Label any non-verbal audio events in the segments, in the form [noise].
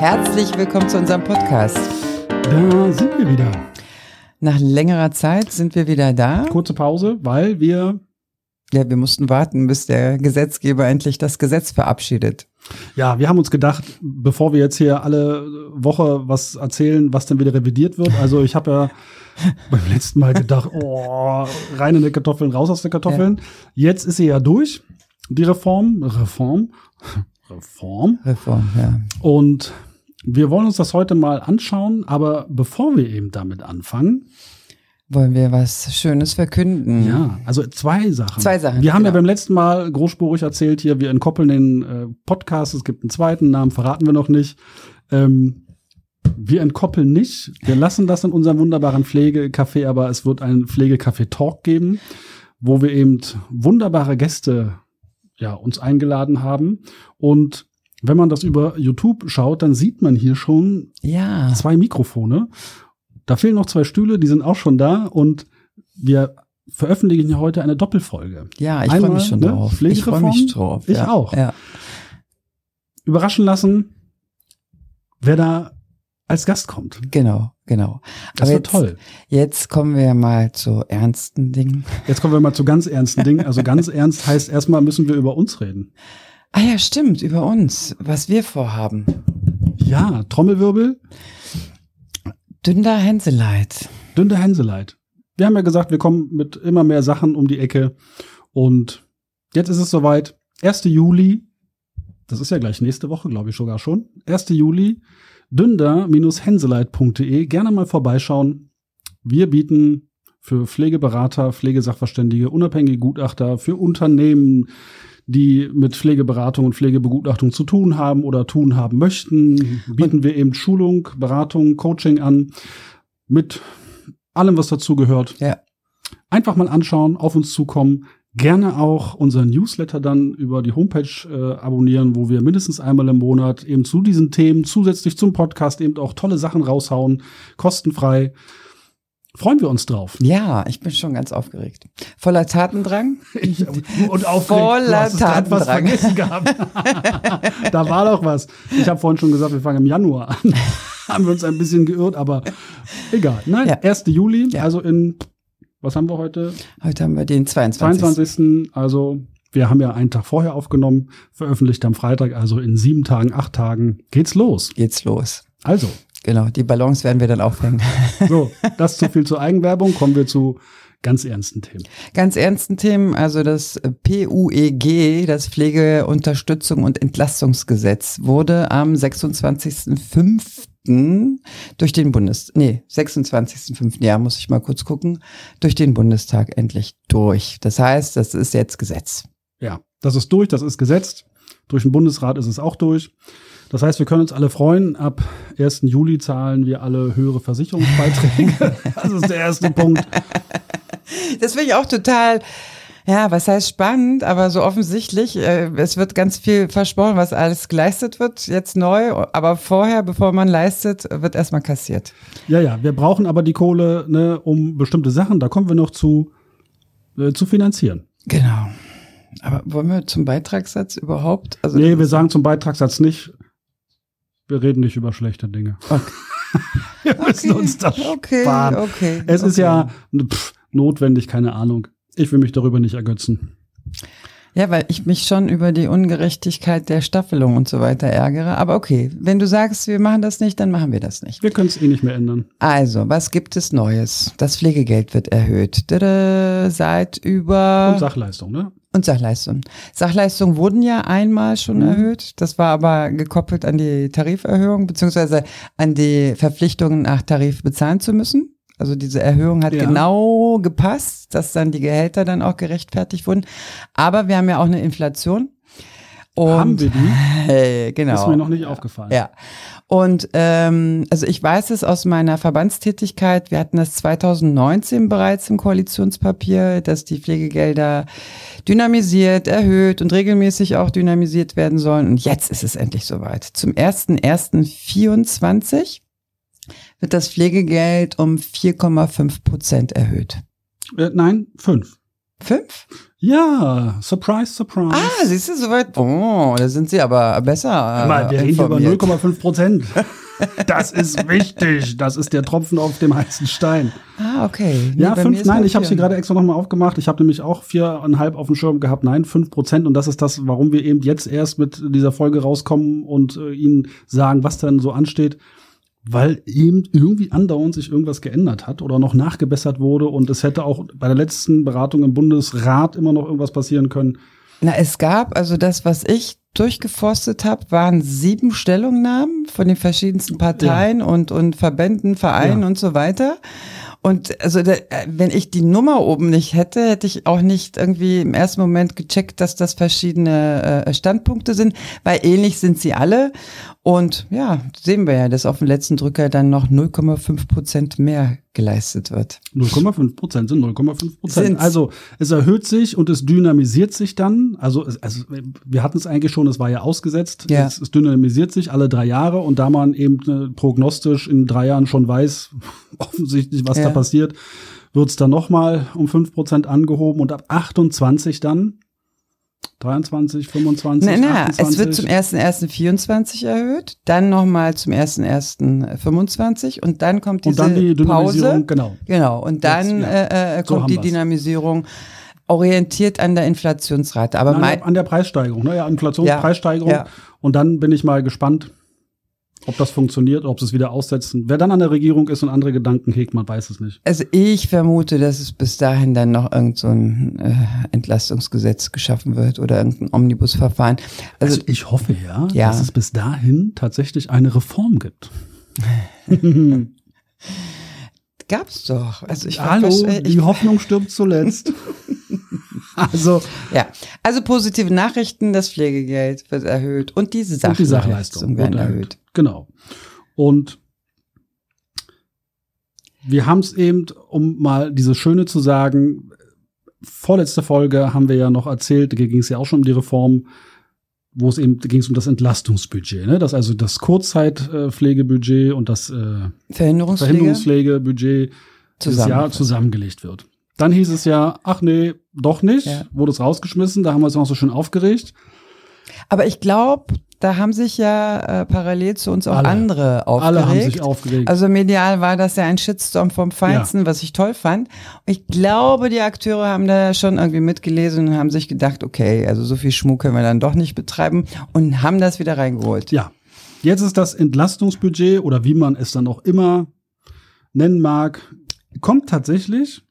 Herzlich willkommen zu unserem Podcast. Da sind wir wieder. Nach längerer Zeit sind wir wieder da. Kurze Pause, weil wir. Ja, wir mussten warten, bis der Gesetzgeber endlich das Gesetz verabschiedet. Ja, wir haben uns gedacht, bevor wir jetzt hier alle Woche was erzählen, was dann wieder revidiert wird. Also ich habe ja [laughs] beim letzten Mal gedacht, oh, rein in die Kartoffeln, raus aus den Kartoffeln. Ja. Jetzt ist sie ja durch, die Reform. Reform. Reform. Reform, ja. Und wir wollen uns das heute mal anschauen, aber bevor wir eben damit anfangen, wollen wir was Schönes verkünden. Ja, also zwei Sachen. Zwei Sachen. Wir haben genau. ja beim letzten Mal großspurig erzählt hier, wir entkoppeln den äh, Podcast, es gibt einen zweiten Namen, verraten wir noch nicht. Ähm, wir entkoppeln nicht. Wir lassen das in unserem wunderbaren Pflegecafé, aber es wird einen Pflegecafé-Talk geben, wo wir eben wunderbare Gäste ja, uns eingeladen haben. Und wenn man das über YouTube schaut, dann sieht man hier schon ja. zwei Mikrofone. Da fehlen noch zwei Stühle, die sind auch schon da und wir veröffentlichen heute eine Doppelfolge. Ja, ich freue mich schon ne, drauf. Ich freue mich drauf. Ich ja. auch. Ja. Überraschen lassen, wer da als Gast kommt. Genau, genau. Das Aber wird jetzt, toll. Jetzt kommen wir mal zu ernsten Dingen. Jetzt kommen wir mal zu ganz ernsten Dingen. Also ganz [laughs] ernst heißt erstmal müssen wir über uns reden. Ah ja, stimmt, über uns, was wir vorhaben. Ja, Trommelwirbel. Dünder Hänseleit. Dünder Hänseleit. Wir haben ja gesagt, wir kommen mit immer mehr Sachen um die Ecke. Und jetzt ist es soweit. 1. Juli. Das ist ja gleich nächste Woche, glaube ich sogar schon. 1. Juli. Dünder-hänseleit.de. Gerne mal vorbeischauen. Wir bieten für Pflegeberater, Pflegesachverständige, unabhängige Gutachter, für Unternehmen, die mit Pflegeberatung und Pflegebegutachtung zu tun haben oder tun haben möchten, bieten wir eben Schulung, Beratung, Coaching an mit allem, was dazu gehört. Ja. Einfach mal anschauen, auf uns zukommen. Gerne auch unseren Newsletter dann über die Homepage äh, abonnieren, wo wir mindestens einmal im Monat eben zu diesen Themen zusätzlich zum Podcast eben auch tolle Sachen raushauen, kostenfrei freuen wir uns drauf. Ja, ich bin schon ganz aufgeregt. Voller Tatendrang. [laughs] Ich, und aufgeregt. Voller du Tatendrang. was vergessen gehabt. [laughs] da war doch was. Ich habe vorhin schon gesagt, wir fangen im Januar an. [laughs] haben wir uns ein bisschen geirrt, aber egal. Nein, ja. 1. Juli, ja. also in, was haben wir heute? Heute haben wir den 22. 22. Also wir haben ja einen Tag vorher aufgenommen, veröffentlicht am Freitag, also in sieben Tagen, acht Tagen geht's los. Geht's los. Also, Genau, die Balance werden wir dann aufhängen. [laughs] So, das zu viel zur Eigenwerbung. Kommen wir zu ganz ernsten Themen. Ganz ernsten Themen, also das PUEG, das Pflegeunterstützung und Entlastungsgesetz, wurde am 26.05. durch den Bundes, nee, 26.05. Ja, muss ich mal kurz gucken, durch den Bundestag endlich durch. Das heißt, das ist jetzt Gesetz. Ja, das ist durch, das ist gesetzt. Durch den Bundesrat ist es auch durch. Das heißt, wir können uns alle freuen. Ab 1. Juli zahlen wir alle höhere Versicherungsbeiträge. [laughs] das ist der erste Punkt. Das finde ich auch total, ja, was heißt spannend, aber so offensichtlich. Äh, es wird ganz viel versprochen, was alles geleistet wird, jetzt neu. Aber vorher, bevor man leistet, wird erstmal kassiert. Ja, ja, wir brauchen aber die Kohle, ne, um bestimmte Sachen, da kommen wir noch zu, äh, zu finanzieren. Genau. Aber wollen wir zum Beitragssatz überhaupt? Also nee, wir sagen zum Beitragssatz nicht. Wir reden nicht über schlechte Dinge. [laughs] Okay. wir müssen okay. uns das okay, sparen. Okay, es ist ja pff, notwendig, keine Ahnung. Ich will mich darüber nicht ergötzen. Ja, weil ich mich schon über die Ungerechtigkeit der Staffelung und so weiter ärgere. Aber okay, wenn du sagst, wir machen das nicht, dann machen wir das nicht. Wir können es eh nicht mehr ändern. Also, was gibt es Neues? Das Pflegegeld wird erhöht. Seit über. Und Sachleistung, ne? Und Sachleistung. Sachleistungen wurden ja einmal schon mhm. erhöht. Das war aber gekoppelt an die Tariferhöhung, beziehungsweise an die Verpflichtung, nach Tarif bezahlen zu müssen. Also diese Erhöhung hat ja. genau gepasst, dass dann die Gehälter dann auch gerechtfertigt wurden. Aber wir haben ja auch eine Inflation. Und, haben wir die? Hey, [laughs] genau. Ist mir noch nicht aufgefallen. Ja. Und ähm, also ich weiß es aus meiner Verbandstätigkeit, wir hatten das 2019 bereits im Koalitionspapier, dass die Pflegegelder dynamisiert, erhöht und regelmäßig auch dynamisiert werden sollen. Und jetzt ist es endlich soweit. Zum 1.1.24 wird das Pflegegeld um 4,5 Prozent erhöht. Äh, nein, fünf. Fünf? Ja, surprise, surprise. Ah, siehst du, soweit. Oh, da sind sie aber besser. Hör Mal, wir äh, reden über informiert. 0,5 Prozent. Das ist wichtig. Das ist der Tropfen auf dem heißen Stein. Ah, okay. Nee, Ja, fünf, nein, ich habe sie gerade extra nochmal aufgemacht. Ich habe nämlich auch viereinhalb auf dem Schirm gehabt. Nein, fünf Prozent. Und das ist das, warum wir eben jetzt erst mit dieser Folge rauskommen und äh, Ihnen sagen, was dann so ansteht. Weil eben irgendwie andauernd sich irgendwas geändert hat oder noch nachgebessert wurde. Und es hätte auch bei der letzten Beratung im Bundesrat immer noch irgendwas passieren können. Na, es gab, also das, was ich durchgeforstet habe, waren sieben Stellungnahmen von den verschiedensten Parteien und, und Verbänden, Vereinen Ja. und so weiter. Und also äh, wenn ich die Nummer oben nicht hätte, hätte ich auch nicht irgendwie im ersten Moment gecheckt, dass das verschiedene äh, Standpunkte sind, weil ähnlich sind sie alle. Und ja, sehen wir ja, dass auf dem letzten Drücker dann noch 0,5 Prozent mehr geleistet wird. 0,5 Prozent sind 0,5 Prozent. Also es erhöht sich und es dynamisiert sich dann. Also, es, also wir hatten es eigentlich schon, es war ja ausgesetzt. Ja. Es, es dynamisiert sich alle drei Jahre und da man eben äh, prognostisch in drei Jahren schon weiß, [laughs] offensichtlich, was Ja. da passiert, wird es dann nochmal um 5 Prozent angehoben und ab 28 dann 23, 25, Na, na, 28. es wird zum 1.1.24 erhöht, dann nochmal zum 1.1.25 und dann kommt diese und dann die Dynamisierung, Pause. genau. Genau, und dann Jetzt, ja. äh, äh, So kommt haben die wir's. Dynamisierung orientiert an der Inflationsrate. Aber der, an der Preissteigerung, ne? Ja, Inflationspreissteigerung. Ja. Und dann bin ich mal gespannt, ob das funktioniert, ob sie es wieder aussetzen. Wer dann an der Regierung ist und andere Gedanken hegt, man weiß es nicht. also ich vermute, dass es bis dahin dann noch irgend so ein äh, Entlastungsgesetz geschaffen wird oder irgendein Omnibusverfahren. Also, Also ich hoffe ja, Ja. dass es bis dahin tatsächlich eine Reform gibt. [laughs] gab's doch. Also ich Hallo, ich, die Hoffnung stirbt zuletzt. [laughs] also Ja, also positive Nachrichten, das Pflegegeld wird erhöht und diese und die Sachleistung, Sachleistung werden wird erhöht. Genau. Und wir haben es eben, um mal diese Schöne zu sagen, vorletzte Folge haben wir ja noch erzählt, da ging es ja auch schon um die Reform, wo es eben ging es um das Entlastungsbudget, ne? Das also das Kurzzeitpflegebudget und das äh, Verhinderungspflege, Verhinderungspflegebudget dieses Jahr zusammengelegt wird. Dann hieß es ja, ach nee, doch nicht, Ja. wurde es rausgeschmissen, da haben wir uns noch so schön aufgeregt. Aber ich glaube, da haben sich ja äh, parallel zu uns auch Alle. andere aufgeregt. Alle haben sich aufgeregt. Also medial war das ja ein Shitstorm vom Feinsten, was ich toll fand. Ich glaube, die Akteure haben da schon irgendwie mitgelesen und haben sich gedacht, okay, also so viel Schmuck können wir dann doch nicht betreiben und haben das wieder reingeholt. Ja, jetzt ist das Entlastungsbudget oder wie man es dann auch immer nennen mag, kommt tatsächlich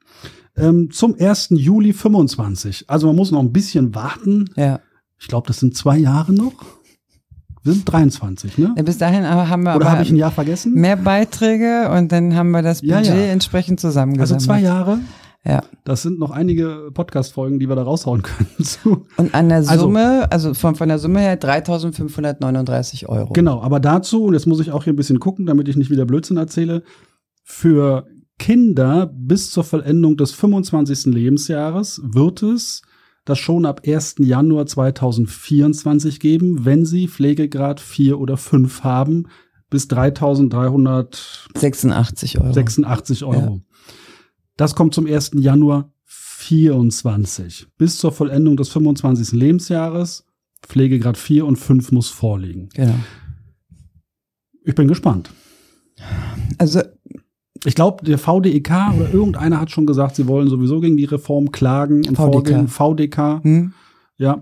ähm, zum 1. Juli 25. Also man muss noch ein bisschen warten. Ja. Ich glaube, das sind zwei Jahre noch. Wir sind 23, ne? Ja, Bis dahin aber haben wir Oder habe ich ein Jahr vergessen? mehr Beiträge und dann haben wir das Ja, Budget ja. entsprechend Also zusammengesammelt. zwei Jahre. Ja. Das sind noch einige Podcast-Folgen, die wir da raushauen können. [laughs] zu. Und an der Also- Summe, also, von, von der Summe her 3.539 Euro. Genau, aber dazu, und jetzt muss ich auch hier ein bisschen gucken, damit ich nicht wieder Blödsinn erzähle, für Kinder bis zur Vollendung des 25. Lebensjahres wird es das schon ab 1. Januar 2024 geben, wenn sie Pflegegrad 4 oder 5 haben, bis 3.386 86 Euro. Euro. Das kommt zum 1. Januar 24. Bis zur Vollendung des 25. Lebensjahres, Pflegegrad 4 und 5 muss vorliegen. Genau. Ich bin gespannt. Also, Ich glaube, der VDEK oder irgendeiner hat schon gesagt, sie wollen sowieso gegen die Reform klagen und VDK. vorgehen. VDK. hm, Ja.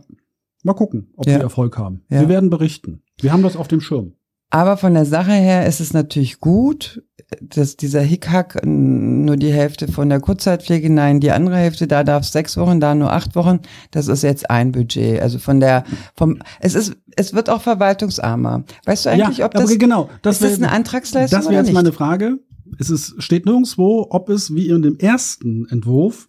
Mal gucken, ob Ja. sie Erfolg haben. Ja. Wir werden berichten. Wir haben das auf dem Schirm. aber von der Sache her ist es natürlich gut, dass dieser Hickhack nur die Hälfte von der Kurzzeitpflege, nein, die andere Hälfte, da darf es sechs Wochen, da nur acht Wochen. Das ist jetzt ein Budget. Also von der, vom, es ist, es wird auch verwaltungsarmer. Weißt du eigentlich, ob das, genau, das ist das wär- eine Antragsleistung Das wäre jetzt meine Frage. Es ist, steht nirgendwo, ob es wie in dem ersten Entwurf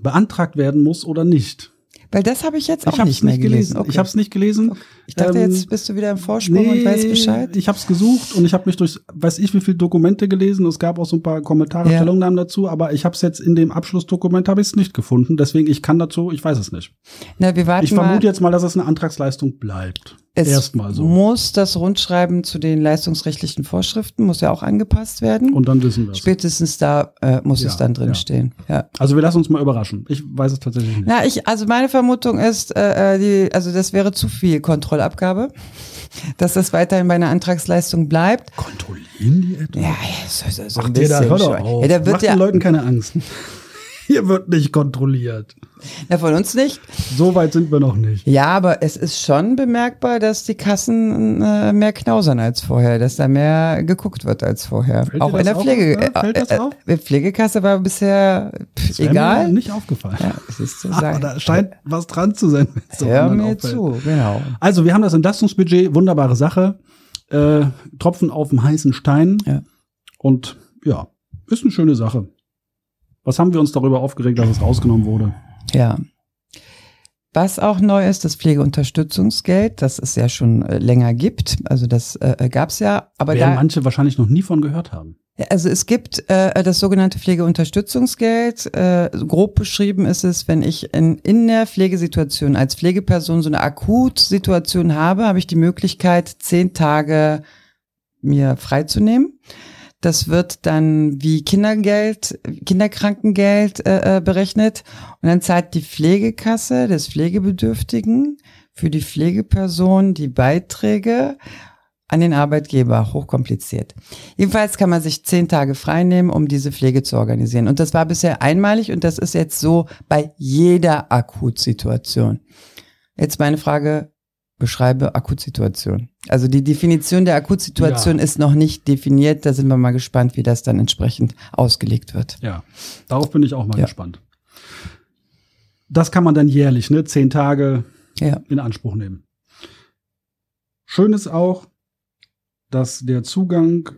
beantragt werden muss oder nicht. Weil das habe ich jetzt auch ich nicht mehr gelesen. gelesen. Okay. Ich habe es nicht gelesen. Ich dachte, Ähm, jetzt bist du wieder im Vorsprung und weißt Bescheid. Ich habe es gesucht und ich habe mich durch, weiß ich, wie viele Dokumente gelesen. Es gab auch so ein paar Kommentare, Ja. Stellungnahmen dazu, aber ich habe es jetzt in dem Abschlussdokument habe ich es nicht gefunden. Deswegen ich kann dazu, ich weiß es nicht. Na, wir warten Ich vermute mal. jetzt mal, dass es eine Antragsleistung bleibt. Es Erstmal so. muss das Rundschreiben zu den leistungsrechtlichen Vorschriften, muss ja auch angepasst werden. Und dann wissen wir es. Spätestens da äh, muss Ja, es dann drin ja. stehen. Ja. Also wir lassen uns mal überraschen. Ich weiß es tatsächlich nicht. Na, ich, also meine Vermutung ist, äh, äh, die, also das wäre zu viel Kontrollabgabe, [laughs] dass das weiterhin bei einer Antragsleistung bleibt. Kontrollieren die etwa? Ja, so, so, so ein Macht ihr da, bisschen hör doch auf. Ja, da wird Macht ja, den Leuten keine Angst. Hier wird nicht kontrolliert. na, von uns nicht. So weit sind wir noch nicht. Ja, aber es ist schon bemerkbar, dass die Kassen äh, mehr knausern als vorher, dass da mehr geguckt wird als vorher. Fällt auch in der auf, Pflege. ne? Fällt das äh, auf? äh, Pflegekasse war bisher pff, Das egal. Mir nicht aufgefallen. Ja, es ist zu Aber da scheint was dran zu sein. so Hör mir auffällt. zu, genau. Also, wir haben das Entlastungsbudget, wunderbare Sache. Äh, Tropfen auf dem heißen Stein. Ja. Und ja, ist eine schöne Sache. Was haben wir uns darüber aufgeregt, dass es rausgenommen wurde? Ja. Was auch neu ist, das Pflegeunterstützungsgeld, das es ja schon äh, länger gibt. Also das äh, gab es ja, aber Werden da, manche wahrscheinlich noch nie von gehört haben. also es gibt äh, das sogenannte Pflegeunterstützungsgeld. Äh, grob beschrieben ist es, wenn ich in, in der Pflegesituation als Pflegeperson so eine Akutsituation habe, habe ich die Möglichkeit, zehn Tage mir freizunehmen. Das wird dann wie Kindergeld, Kinderkrankengeld äh, äh, berechnet und dann zahlt die Pflegekasse des Pflegebedürftigen für die Pflegeperson die Beiträge an den Arbeitgeber. Hochkompliziert. Jedenfalls kann man sich zehn Tage freinehmen, um diese Pflege zu organisieren. Und das war bisher einmalig und das ist jetzt so bei jeder Akutsituation. Jetzt meine Frage, beschreibe Akutsituation. Also die Definition der Akutsituation Ja. ist noch nicht definiert. Da sind wir mal gespannt, wie das dann entsprechend ausgelegt wird. Ja, darauf bin ich auch mal Ja. gespannt. Das kann man dann jährlich, ne, zehn Tage Ja. in Anspruch nehmen. Schön ist auch, dass der Zugang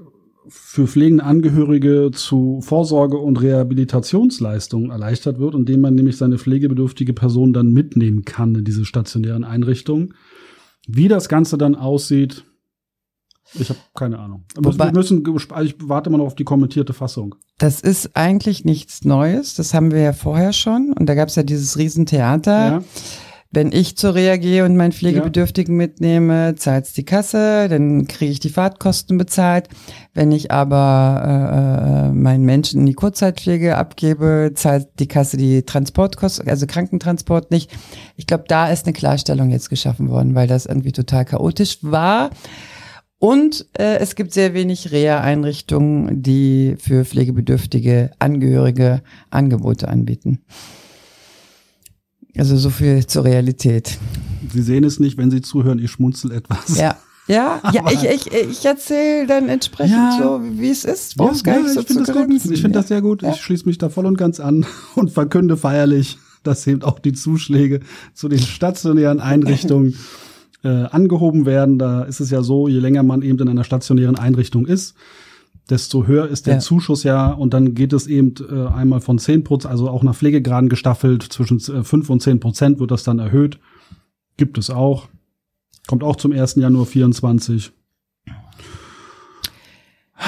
für pflegende Angehörige zu Vorsorge- und Rehabilitationsleistungen erleichtert wird, indem man nämlich seine pflegebedürftige Person dann mitnehmen kann in diese stationären Einrichtungen. Wie das Ganze dann aussieht, ich habe keine Ahnung. Aber wir müssen, also ich warte mal noch auf die kommentierte Fassung. Das ist eigentlich nichts Neues. Das haben wir ja vorher schon. Und da gab es ja dieses Riesentheater. Ja. Wenn ich zur Reha gehe und meinen Pflegebedürftigen mitnehme, zahlt's die Kasse, dann kriege ich die Fahrtkosten bezahlt. Wenn ich aber äh, äh, meinen Menschen in die Kurzzeitpflege abgebe, zahlt die Kasse die Transportkosten, also Krankentransport nicht. Ich glaube, da ist eine Klarstellung jetzt geschaffen worden, weil das irgendwie total chaotisch war. Und äh, es gibt sehr wenig Reha-Einrichtungen, die für pflegebedürftige Angehörige Angebote anbieten. Also so viel zur Realität. Sie sehen es nicht, wenn Sie zuhören, ich schmunzel etwas. Ja. Ja, [laughs] ja, ich, ich, ich erzähle dann entsprechend Ja. so, wie es ist. Ja, ja, so ich finde zu das gut. Ich finde Ja. das sehr gut. Ich schließe mich da voll und ganz an [laughs] und verkünde feierlich, dass eben auch die Zuschläge zu den stationären Einrichtungen äh, angehoben werden. Da ist es ja so, je länger man eben in einer stationären Einrichtung ist, desto höher ist der Ja. Zuschuss ja und dann geht es eben äh, einmal von 10 Prozent, also auch nach Pflegegraden gestaffelt, zwischen äh, 5 und 10 Prozent wird das dann erhöht. Gibt es auch. Kommt auch zum 1. Januar 24.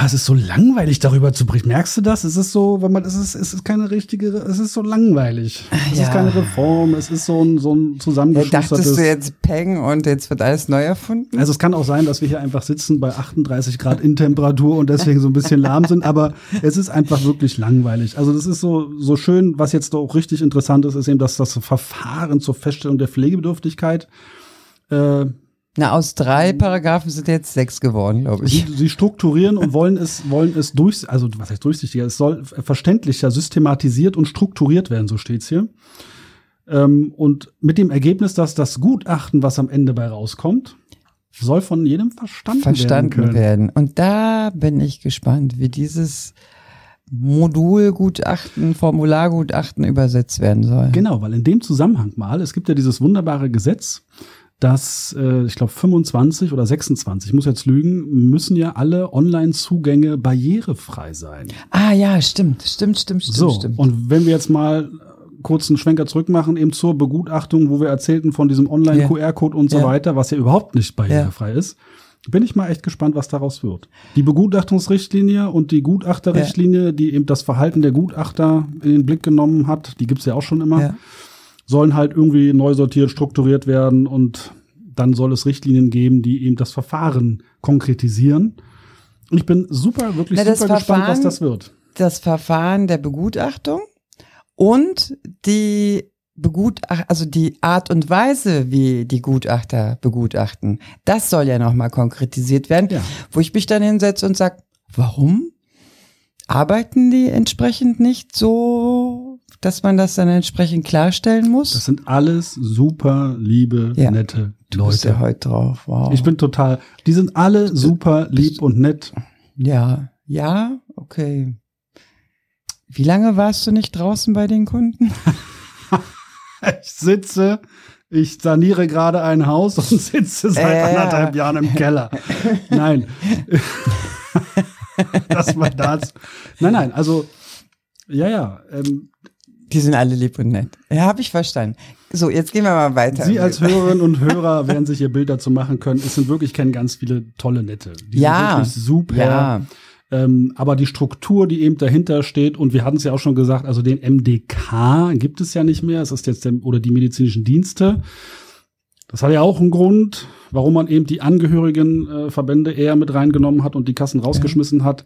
Ah, Es ist so langweilig, darüber zu berichten. Merkst du das? Es ist so, wenn man, es ist, es ist keine richtige, es ist so langweilig. Es Ja. ist keine Reform, es ist so ein, so ein Ja, zusammengeschustertes. dachtest du jetzt Peng und jetzt wird alles neu erfunden? Also es kann auch sein, dass wir hier einfach sitzen bei 38 Grad in Temperatur und deswegen so ein bisschen lahm sind, [laughs] aber es ist einfach wirklich langweilig. Also das ist so, so schön, was jetzt auch richtig interessant ist, ist eben, dass das Verfahren zur Feststellung der Pflegebedürftigkeit äh, Na, aus drei Paragraphen sind jetzt sechs geworden, glaube Sie, ich. sie strukturieren und wollen es, wollen es durch, also was heißt durchsichtiger? Es soll verständlicher, systematisiert und strukturiert werden, so steht's hier. Ähm, und mit dem Ergebnis, dass das Gutachten, was am Ende bei rauskommt, soll von jedem verstanden, Verstanden werden werden. Und da bin ich gespannt, wie dieses Modulgutachten, Formulargutachten übersetzt werden soll. Genau, weil in dem Zusammenhang mal, es gibt ja dieses wunderbare Gesetz, dass, äh, ich glaube, 25 oder 26, ich muss jetzt lügen, müssen ja alle Online-Zugänge barrierefrei sein. Ah ja, stimmt, stimmt, stimmt, stimmt, So, stimmt. und wenn wir jetzt mal kurz einen Schwenker zurück machen, eben zur Begutachtung, wo wir erzählten von diesem Online-QR-Code und so Ja. weiter, was ja überhaupt nicht barrierefrei ist, bin ich mal echt gespannt, was daraus wird. Die Begutachtungsrichtlinie und die Gutachterrichtlinie, die eben das Verhalten der Gutachter in den Blick genommen hat, die gibt's ja auch schon immer, Ja. Sollen halt irgendwie neu sortiert, strukturiert werden und dann soll es Richtlinien geben, die eben das Verfahren konkretisieren. Und ich bin super, wirklich Na, super gespannt, was das wird. Das Verfahren der Begutachtung und die Begutach also die Art und Weise, wie die Gutachter begutachten, das soll ja nochmal konkretisiert werden, Ja. wo ich mich dann hinsetze und sage, warum arbeiten die entsprechend nicht so, dass man das dann entsprechend klarstellen muss? Das sind alles super liebe, Ja. nette du bist ja Leute. heute drauf, wow. Ich bin total, die sind alle super lieb und nett. ja, ja, okay. Wie lange warst du nicht draußen bei den Kunden? [laughs] Ich sitze, ich saniere gerade ein Haus und sitze seit Äh. anderthalb Jahren im Keller. Nein. [laughs] das war das. Nein, nein, also, ja, ja. Ähm, Die sind alle lieb und nett. Ja, habe ich verstanden. So, jetzt gehen wir mal weiter. Sie als Hörerinnen und Hörer [laughs] werden sich ihr Bild dazu machen können. Es sind wirklich, ich kenne ganz viele tolle Nette. Die Ja. sind wirklich super. Ja, Ähm, aber die Struktur, die eben dahinter steht, und wir hatten es ja auch schon gesagt, also den MDK gibt es ja nicht mehr. Es ist jetzt der, oder die medizinischen Dienste. Das hat ja auch einen Grund, warum man eben die Angehörigen äh, Verbände eher mit reingenommen hat und die Kassen rausgeschmissen hat.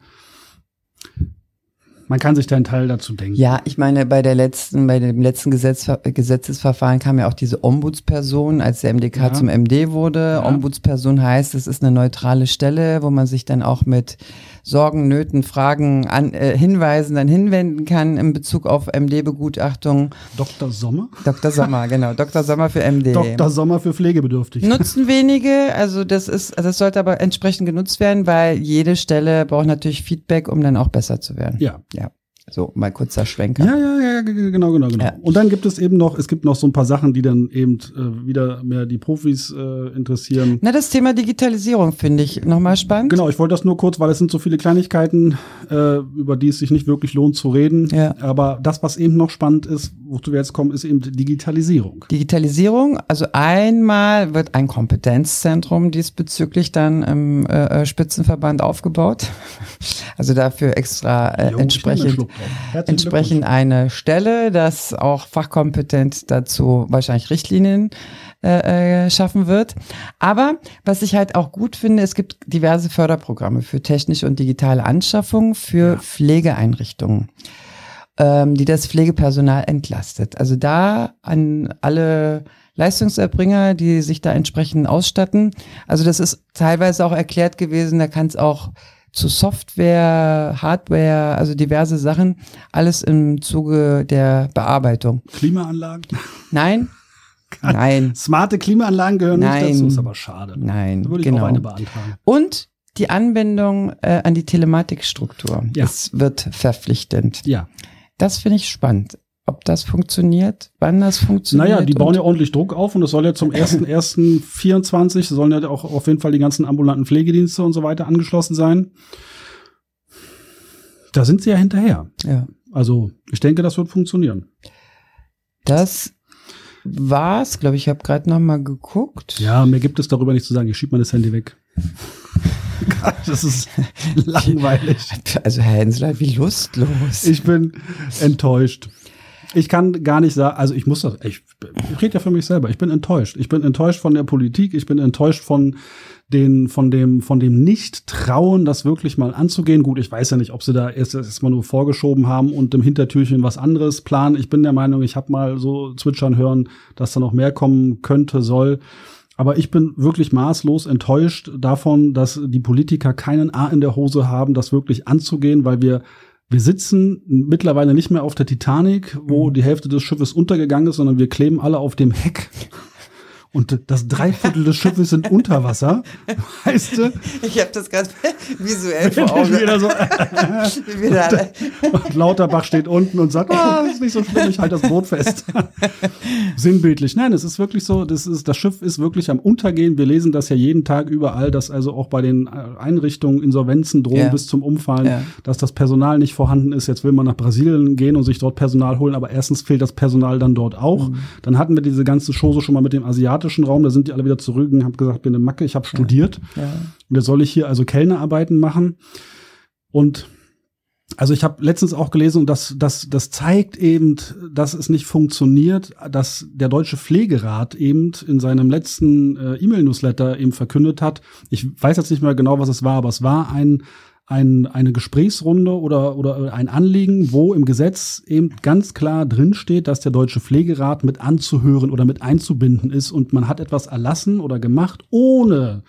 Man kann sich da einen Teil dazu denken. ja, ich meine, bei der letzten, bei dem letzten Gesetz, Gesetzesverfahren kam ja auch diese Ombudsperson, als der MDK Ja. zum MD wurde. Ja. Ombudsperson heißt, es ist eine neutrale Stelle, wo man sich dann auch mit Sorgen, Nöten, Fragen, an, äh, Hinweisen dann hinwenden kann in Bezug auf MD-Begutachtung. Dr. Sommer? Dr. Sommer, [laughs] genau, Dr. Sommer für MD. Dr. Sommer für Pflegebedürftige. Nutzen wenige, also das ist, also das sollte aber entsprechend genutzt werden, weil jede Stelle braucht natürlich Feedback, um dann auch besser zu werden. Ja. Ja. So, mal kurzer Schwenker. Ja, ja, ja, genau, genau, genau. Ja. Und dann gibt es eben noch, es gibt noch so ein paar Sachen, die dann eben äh, wieder mehr die Profis äh, interessieren. Na, das Thema Digitalisierung finde ich nochmal spannend. Genau, ich wollte das nur kurz, weil es sind so viele Kleinigkeiten, äh, über die es sich nicht wirklich lohnt zu reden. Ja. Aber das, was eben noch spannend ist, wozu wir jetzt kommen, ist eben Digitalisierung. Digitalisierung, also einmal wird ein Kompetenzzentrum diesbezüglich dann im äh, äh, Spitzenverband aufgebaut. [laughs] Also dafür extra äh, Jo, entsprechend entsprechend eine Stelle, das auch fachkompetent dazu wahrscheinlich Richtlinien äh, äh, schaffen wird. Aber was ich halt auch gut finde, es gibt diverse Förderprogramme für technische und digitale Anschaffung für Ja. Pflegeeinrichtungen, ähm, die das Pflegepersonal entlastet. Also da an alle Leistungserbringer, die sich da entsprechend ausstatten. Also das ist teilweise auch erklärt gewesen, da kann es auch zu Software, Hardware, also diverse Sachen, alles im Zuge der Bearbeitung. Klimaanlagen. Nein, [laughs] nein, Smarte Klimaanlagen gehören Nein. nicht dazu, ist aber schade. nein, Da würde ich genau. auch eine beantragen. Und die Anbindung äh, an die Telematikstruktur. Ja. Das wird verpflichtend. Ja. Das finde ich spannend. Ob das funktioniert, wann das funktioniert. Naja, die bauen ja ordentlich Druck auf und es soll ja zum [laughs] 1.1.24 sollen ja auch auf jeden Fall die ganzen ambulanten Pflegedienste und so weiter angeschlossen sein. Da sind sie ja hinterher. ja. Also ich denke, das wird funktionieren. Das war's, glaube ich. Ich habe gerade noch mal geguckt. Ja, mehr gibt es darüber nicht zu sagen. Ich schieb mal das Handy weg. [laughs] das ist langweilig. Also Herr Hensler, wie lustlos. Ich bin enttäuscht. Ich kann gar nicht sagen, also ich muss das, ich, ich rede ja für mich selber. Ich bin enttäuscht. Ich bin enttäuscht von der Politik. Ich bin enttäuscht von den, von dem, von dem Nicht-Trauen, das wirklich mal anzugehen. Gut, ich weiß ja nicht, ob sie da erst, erst mal nur vorgeschoben haben und im Hintertürchen was anderes planen. Ich bin der Meinung, ich habe mal so zwitschern hören, dass da noch mehr kommen könnte, soll. Aber ich bin wirklich maßlos enttäuscht davon, dass die Politiker keinen A in der Hose haben, das wirklich anzugehen, weil wir wir sitzen mittlerweile nicht mehr auf der Titanic, wo die Hälfte des Schiffes untergegangen ist, sondern wir kleben alle auf dem Heck. Und das Dreiviertel des Schiffes sind unter Wasser. [laughs] Weißt du? Ich habe das gerade [laughs] visuell vor Augen. Wieder so, [laughs] da- und Lauterbach steht unten und sagt, ah, ist nicht so schlimm, ich halte das Boot fest. Sinnbildlich. Nein, es ist wirklich so, das, ist, das Schiff ist wirklich am Untergehen. Wir lesen das ja jeden Tag überall, dass also auch bei den äh, Einrichtungen Insolvenzen drohen Ja. bis zum Umfallen, Ja. dass das Personal nicht vorhanden ist. Jetzt will man nach Brasilien gehen und sich dort Personal holen, aber erstens fehlt das Personal dann dort auch. Mhm. Dann hatten wir diese ganze Chose schon mal mit dem asiatischen Raum, da sind die alle wieder zurück und haben gesagt, ich bin eine Macke, ich habe studiert. ja. Und jetzt soll ich hier also Kellnerarbeiten machen. Und Also ich habe letztens auch gelesen, und das, das, das zeigt eben, dass es nicht funktioniert, dass der Deutsche Pflegerat eben in seinem letzten äh, E-Mail-Newsletter eben verkündet hat, ich weiß jetzt nicht mehr genau, was es war, aber es war ein, ein, eine Gesprächsrunde oder, oder ein Anliegen, wo im Gesetz eben ganz klar drinsteht, dass der Deutsche Pflegerat mit anzuhören oder mit einzubinden ist und man hat etwas erlassen oder gemacht, ohne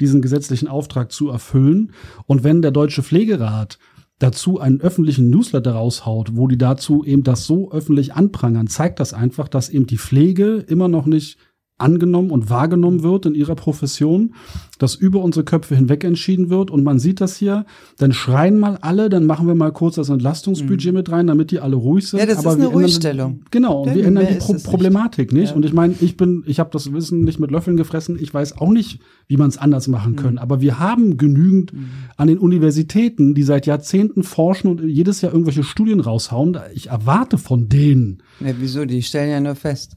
diesen gesetzlichen Auftrag zu erfüllen. Und wenn der Deutsche Pflegerat dazu einen öffentlichen Newsletter raushaut, wo die dazu eben das so öffentlich anprangern, zeigt das einfach, dass eben die Pflege immer noch nicht angenommen und wahrgenommen wird in ihrer Profession, dass über unsere Köpfe hinweg entschieden wird und man sieht das hier, dann schreien mal alle, dann machen wir mal kurz das Entlastungsbudget mhm. mit rein, damit die alle ruhig sind. Ja, das aber ist eine ändern, Ruhigstellung. Genau, Denn wir ändern die Pro Problematik nicht. nicht. Ja. Und ich meine, ich bin, ich habe das Wissen nicht mit Löffeln gefressen, ich weiß auch nicht, wie man es anders machen mhm. können. Aber wir haben genügend mhm. an den Universitäten, die seit Jahrzehnten forschen und jedes Jahr irgendwelche Studien raushauen. Ich erwarte von denen. Ja, wieso? Die stellen ja nur fest.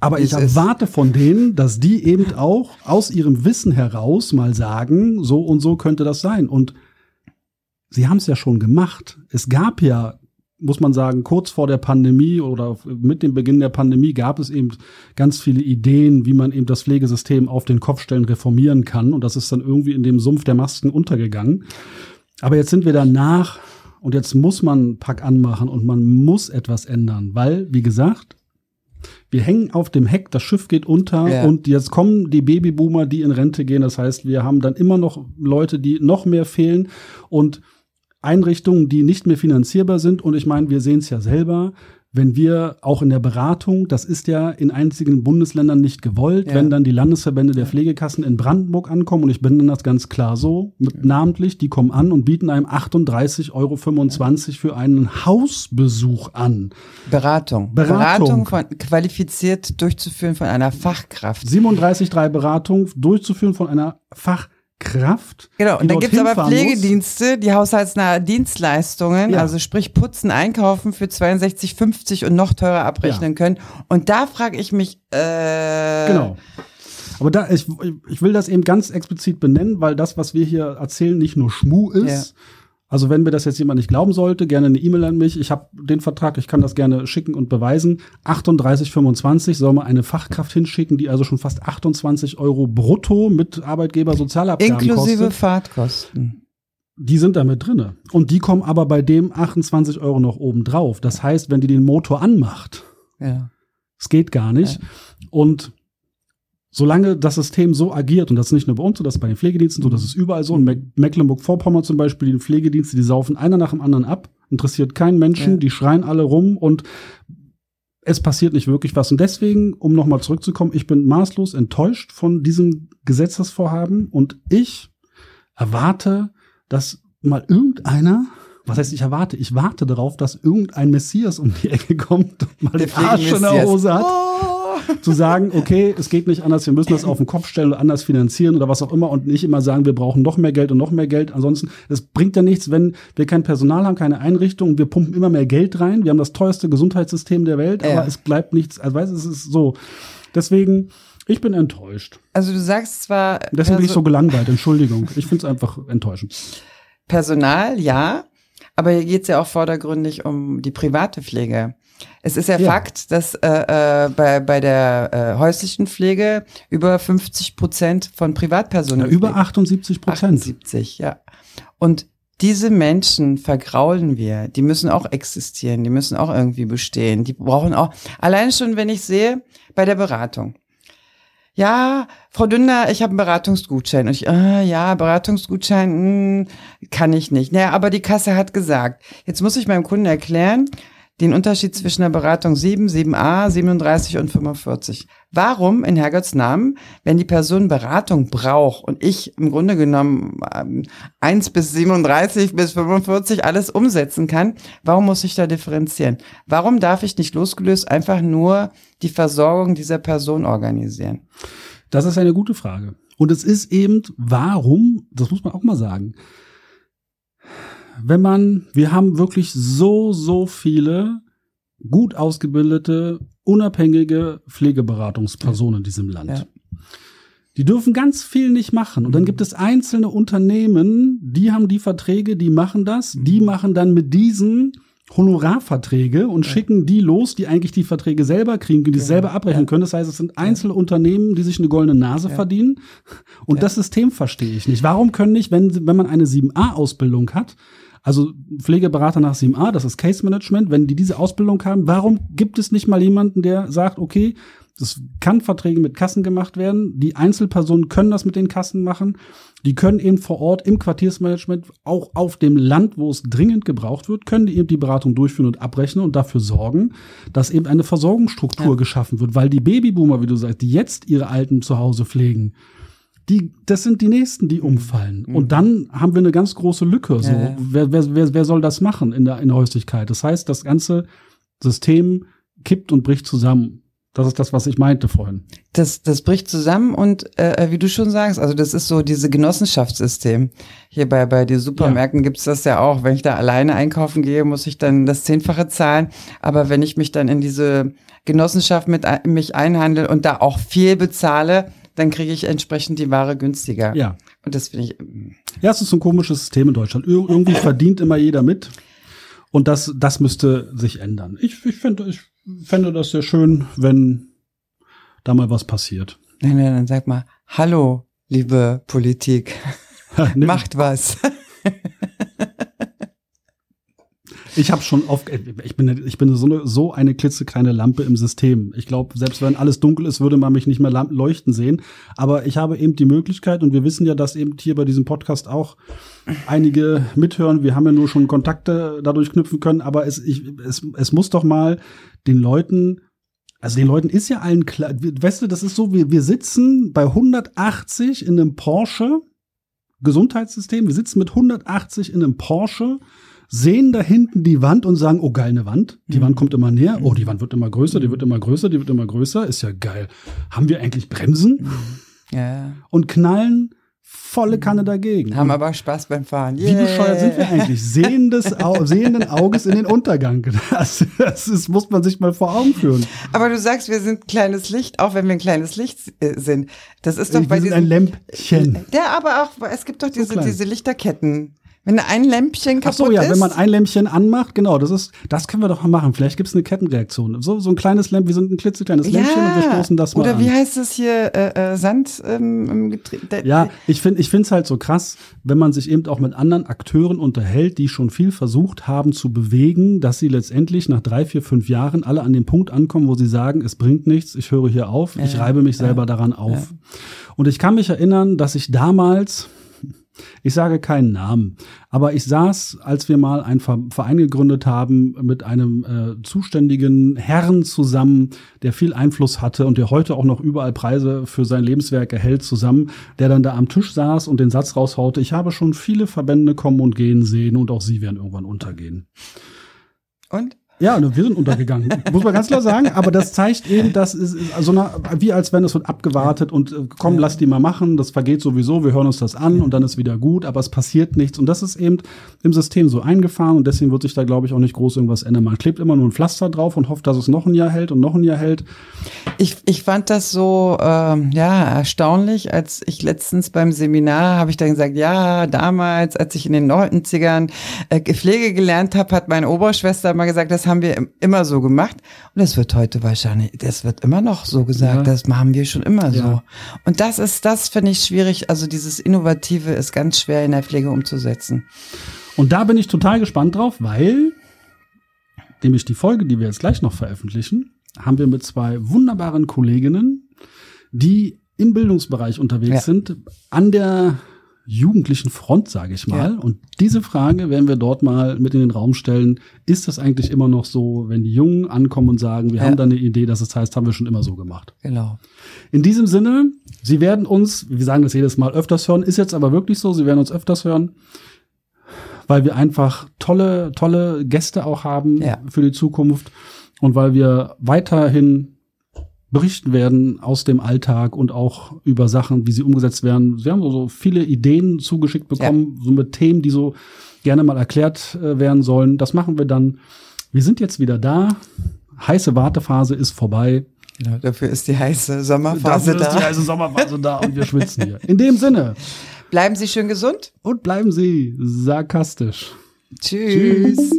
Aber ich erwarte von denen, dass die eben auch aus ihrem Wissen heraus mal sagen, so und so könnte das sein. Und sie haben es ja schon gemacht. Es gab ja, muss man sagen, kurz vor der Pandemie oder mit dem Beginn der Pandemie gab es eben ganz viele Ideen, wie man eben das Pflegesystem auf den Kopf stellen, reformieren kann. Und das ist dann irgendwie in dem Sumpf der Masken untergegangen. Aber jetzt sind wir danach und jetzt muss man Pack anmachen und man muss etwas ändern, weil, wie gesagt, wir hängen auf dem Heck, das Schiff geht unter ja. und jetzt kommen die Babyboomer, die in Rente gehen. Das heißt, wir haben dann immer noch Leute, die noch mehr fehlen und Einrichtungen, die nicht mehr finanzierbar sind. Und ich meine, wir sehen es ja selber wenn wir auch in der Beratung, das ist ja in einzigen Bundesländern nicht gewollt, ja. wenn dann die Landesverbände der Pflegekassen in Brandenburg ankommen, und ich bin dann das ganz klar so, mit, ja. namentlich, die kommen an und bieten einem 38,25 Euro für einen Hausbesuch an. Beratung. Beratung. Beratung von, qualifiziert durchzuführen von einer Fachkraft. 37,3 Beratung durchzuführen von einer Fachkraft. Kraft. Genau, und dann gibt es aber Pflegedienste, muss. die haushaltsnahe Dienstleistungen, ja. also sprich Putzen, Einkaufen für 62,50 und noch teurer abrechnen ja. können. Und da frage ich mich, äh, Genau. Aber da, ich, ich will das eben ganz explizit benennen, weil das, was wir hier erzählen, nicht nur Schmu ist, ja. Also wenn mir das jetzt jemand nicht glauben sollte, gerne eine E-Mail an mich. Ich habe den Vertrag, ich kann das gerne schicken und beweisen. 38,25 soll man eine Fachkraft hinschicken, die also schon fast 28 Euro brutto mit Arbeitgeber Sozialabgaben Inklusive kostet. Fahrtkosten. Die sind damit drinne. Und die kommen aber bei dem 28 Euro noch oben drauf. Das heißt, wenn die den Motor anmacht, ja. es geht gar nicht. Ja. Und solange das System so agiert, und das ist nicht nur bei uns so, das ist bei den Pflegediensten so, das ist überall so, in Mecklenburg-Vorpommern zum Beispiel, die Pflegedienste, die saufen einer nach dem anderen ab, interessiert keinen Menschen, ja. die schreien alle rum und es passiert nicht wirklich was. Und deswegen, um nochmal zurückzukommen, ich bin maßlos enttäuscht von diesem Gesetzesvorhaben und ich erwarte, dass mal irgendeiner was heißt, ich erwarte? Ich warte darauf, dass irgendein Messias um die Ecke kommt und mal den Arsch in der Hose hat. Oh zu sagen, okay, es geht nicht anders, wir müssen das auf den Kopf stellen oder anders finanzieren oder was auch immer und nicht immer sagen, wir brauchen noch mehr Geld und noch mehr Geld. Ansonsten, es bringt ja nichts, wenn wir kein Personal haben, keine Einrichtung, wir pumpen immer mehr Geld rein. Wir haben das teuerste Gesundheitssystem der Welt, ja. aber es bleibt nichts. Also, weißt, es ist so. Deswegen, ich bin enttäuscht. Also du sagst zwar. Deswegen bin ich so gelangweilt, Entschuldigung. Ich finde es einfach enttäuschend. Personal, ja. Aber hier geht es ja auch vordergründig um die private Pflege. Es ist ja, ja. Fakt, dass äh, äh, bei, bei der äh, häuslichen Pflege über 50 Prozent von Privatpersonen. Ja, über 78 Prozent. 78, ja. Und diese Menschen vergraulen wir. Die müssen auch existieren. Die müssen auch irgendwie bestehen. Die brauchen auch, allein schon, wenn ich sehe, bei der Beratung. Ja, Frau Dünder, ich habe einen Beratungsgutschein. Und ich, äh, ja, Beratungsgutschein mh, hm, kann ich nicht. Naja, aber die Kasse hat gesagt. Jetzt muss ich meinem Kunden erklären, den Unterschied zwischen der Beratung 7, 7a, 37 und 45. Warum in Herrgotts Namen, wenn die Person Beratung braucht und ich im Grunde genommen ähm, 1 bis 37 bis 45 alles umsetzen kann, warum muss ich da differenzieren? Warum darf ich nicht losgelöst einfach nur die Versorgung dieser Person organisieren? Das ist eine gute Frage. Und es ist eben, warum, das muss man auch mal sagen, wenn man, wir haben wirklich so, so viele gut ausgebildete, unabhängige Pflegeberatungspersonen ja. in diesem Land. Ja. Die dürfen ganz viel nicht machen. Und dann gibt es einzelne Unternehmen, die haben die Verträge, die machen das, die machen dann mit diesen Honorarverträge und ja. schicken die los, die eigentlich die Verträge selber kriegen, die ja. selber abrechnen können. Das heißt, es sind einzelne Unternehmen, die sich eine goldene Nase verdienen. Und das System verstehe ich nicht. Warum können nicht, wenn, wenn man eine 7a-Ausbildung hat, also Pflegeberater nach 7a, das ist Case Management, wenn die diese Ausbildung haben, warum gibt es nicht mal jemanden, der sagt, okay, das kann Verträge mit Kassen gemacht werden. Die Einzelpersonen können das mit den Kassen machen. Die können eben vor Ort im Quartiersmanagement, auch auf dem Land, wo es dringend gebraucht wird, können die eben die Beratung durchführen und abrechnen und dafür sorgen, dass eben eine Versorgungsstruktur ja. geschaffen wird. Weil die Babyboomer, wie du sagst, die jetzt ihre Alten zu Hause pflegen, die, das sind die nächsten, die umfallen. Mhm. Und dann haben wir eine ganz große Lücke. So, ja. Wer, wer, wer, wer soll das machen in der, in der Häuslichkeit? Das heißt, das ganze System kippt und bricht zusammen. Das ist das, was ich meinte vorhin. Das, das bricht zusammen und äh, wie du schon sagst, also das ist so diese Genossenschaftssystem. Hier bei, bei den Supermärkten ja. gibt's das ja auch. Wenn ich da alleine einkaufen gehe, muss ich dann das Zehnfache zahlen. Aber wenn ich mich dann in diese Genossenschaft mit mich einhandle und da auch viel bezahle, dann kriege ich entsprechend die Ware günstiger. Ja. Und das finde ich. Mm. Ja, es ist so ein komisches System in Deutschland. Ir irgendwie verdient immer jeder mit. Und das, das müsste sich ändern. Ich, ich finde, ich fände das sehr schön, wenn da mal was passiert. Nein, nein, dann sag mal, hallo, liebe Politik. [laughs] Macht was. Ich habe schon oft, ich bin, ich bin so eine, so eine klitzekleine Lampe im System. Ich glaube, selbst wenn alles dunkel ist, würde man mich nicht mehr leuchten sehen. Aber ich habe eben die Möglichkeit, und wir wissen ja, dass eben hier bei diesem Podcast auch einige mithören. Wir haben ja nur schon Kontakte dadurch knüpfen können, aber es, ich, es, es muss doch mal den Leuten also den Leuten ist ja allen klar, weißt du, das ist so, wir, wir sitzen bei 180 in einem Porsche Gesundheitssystem, wir sitzen mit 180 in einem Porsche sehen da hinten die Wand und sagen, oh geil, eine Wand. Die mhm. Wand kommt immer näher. Oh, die Wand wird immer größer, die wird immer größer, die wird immer größer. Ist ja geil. Haben wir eigentlich Bremsen? Mhm. Ja. Und knallen volle Kanne dagegen. Haben aber Spaß beim Fahren. Yeah. Wie bescheuert sind wir eigentlich? Sehendes [laughs] Au sehenden Auges in den Untergang. Das, das ist, muss man sich mal vor Augen führen. Aber du sagst, wir sind kleines Licht, auch wenn wir ein kleines Licht äh, sind. Das ist doch wir bei sind diesem, ein Lämpchen. Ja, aber auch, es gibt doch diese, so diese Lichterketten. Wenn ein Lämpchen kaputt ist. Ach so, ja, ist. wenn man ein Lämpchen anmacht, genau, das ist, das können wir doch mal machen. Vielleicht gibt es eine Kettenreaktion. So, so ein kleines Lämpchen, wir sind ein klitzekleines ja, Lämpchen und wir stoßen das mal Oder an. wie heißt das hier, äh, äh, Sand ähm, Getriebe? Ja, ich finde ich finde es halt so krass, wenn man sich eben auch mit anderen Akteuren unterhält, die schon viel versucht haben zu bewegen, dass sie letztendlich nach drei, vier, fünf Jahren alle an den Punkt ankommen, wo sie sagen, es bringt nichts, ich höre hier auf, ich reibe mich selber daran auf. Und ich kann mich erinnern, dass ich damals ich sage keinen Namen, aber ich saß, als wir mal einen Verein gegründet haben, mit einem äh, zuständigen Herrn zusammen, der viel Einfluss hatte und der heute auch noch überall Preise für sein Lebenswerk erhält, zusammen, der dann da am Tisch saß und den Satz raushaute, ich habe schon viele Verbände kommen und gehen sehen und auch sie werden irgendwann untergehen. Und? Ja, wir sind untergegangen, muss man ganz klar sagen. Aber das zeigt eben, dass es so eine, wie als wenn es wird abgewartet und äh, komm, lass die mal machen, das vergeht sowieso, wir hören uns das an und dann ist wieder gut, aber es passiert nichts. Und das ist eben im System so eingefahren und deswegen wird sich da, glaube ich, auch nicht groß irgendwas ändern. Man klebt immer nur ein Pflaster drauf und hofft, dass es noch ein Jahr hält und noch ein Jahr hält. Ich, ich fand das so ähm, ja erstaunlich, als ich letztens beim Seminar habe ich dann gesagt, ja, damals, als ich in den 90ern äh, Pflege gelernt habe, hat meine Oberschwester mal gesagt, das haben wir immer so gemacht. Und das wird heute wahrscheinlich, das wird immer noch so gesagt, ja. das machen wir schon immer ja. so. Und das ist, das finde ich schwierig. Also dieses Innovative ist ganz schwer in der Pflege umzusetzen. Und da bin ich total gespannt drauf, weil nämlich die Folge, die wir jetzt gleich noch veröffentlichen, haben wir mit zwei wunderbaren Kolleginnen, die im Bildungsbereich unterwegs ja. sind, an der jugendlichen Front, sage ich mal. Ja. Und diese Frage werden wir dort mal mit in den Raum stellen. Ist das eigentlich immer noch so, wenn die Jungen ankommen und sagen, wir ja. haben da eine Idee, dass es heißt, haben wir schon immer so gemacht? Genau. In diesem Sinne, Sie werden uns, wir sagen das jedes Mal, öfters hören, ist jetzt aber wirklich so, Sie werden uns öfters hören, weil wir einfach tolle, tolle Gäste auch haben ja. für die Zukunft und weil wir weiterhin berichten werden aus dem Alltag und auch über Sachen, wie sie umgesetzt werden. Sie haben so, so viele Ideen zugeschickt bekommen, ja. so mit Themen, die so gerne mal erklärt äh, werden sollen. Das machen wir dann. Wir sind jetzt wieder da. Heiße Wartephase ist vorbei. Genau, dafür ist die heiße Sommerphase Dafür da. ist die heiße Sommerphase da und wir [laughs] schwitzen hier. In dem Sinne. Bleiben Sie schön gesund. Und bleiben Sie sarkastisch. Tschüss. Tschüss.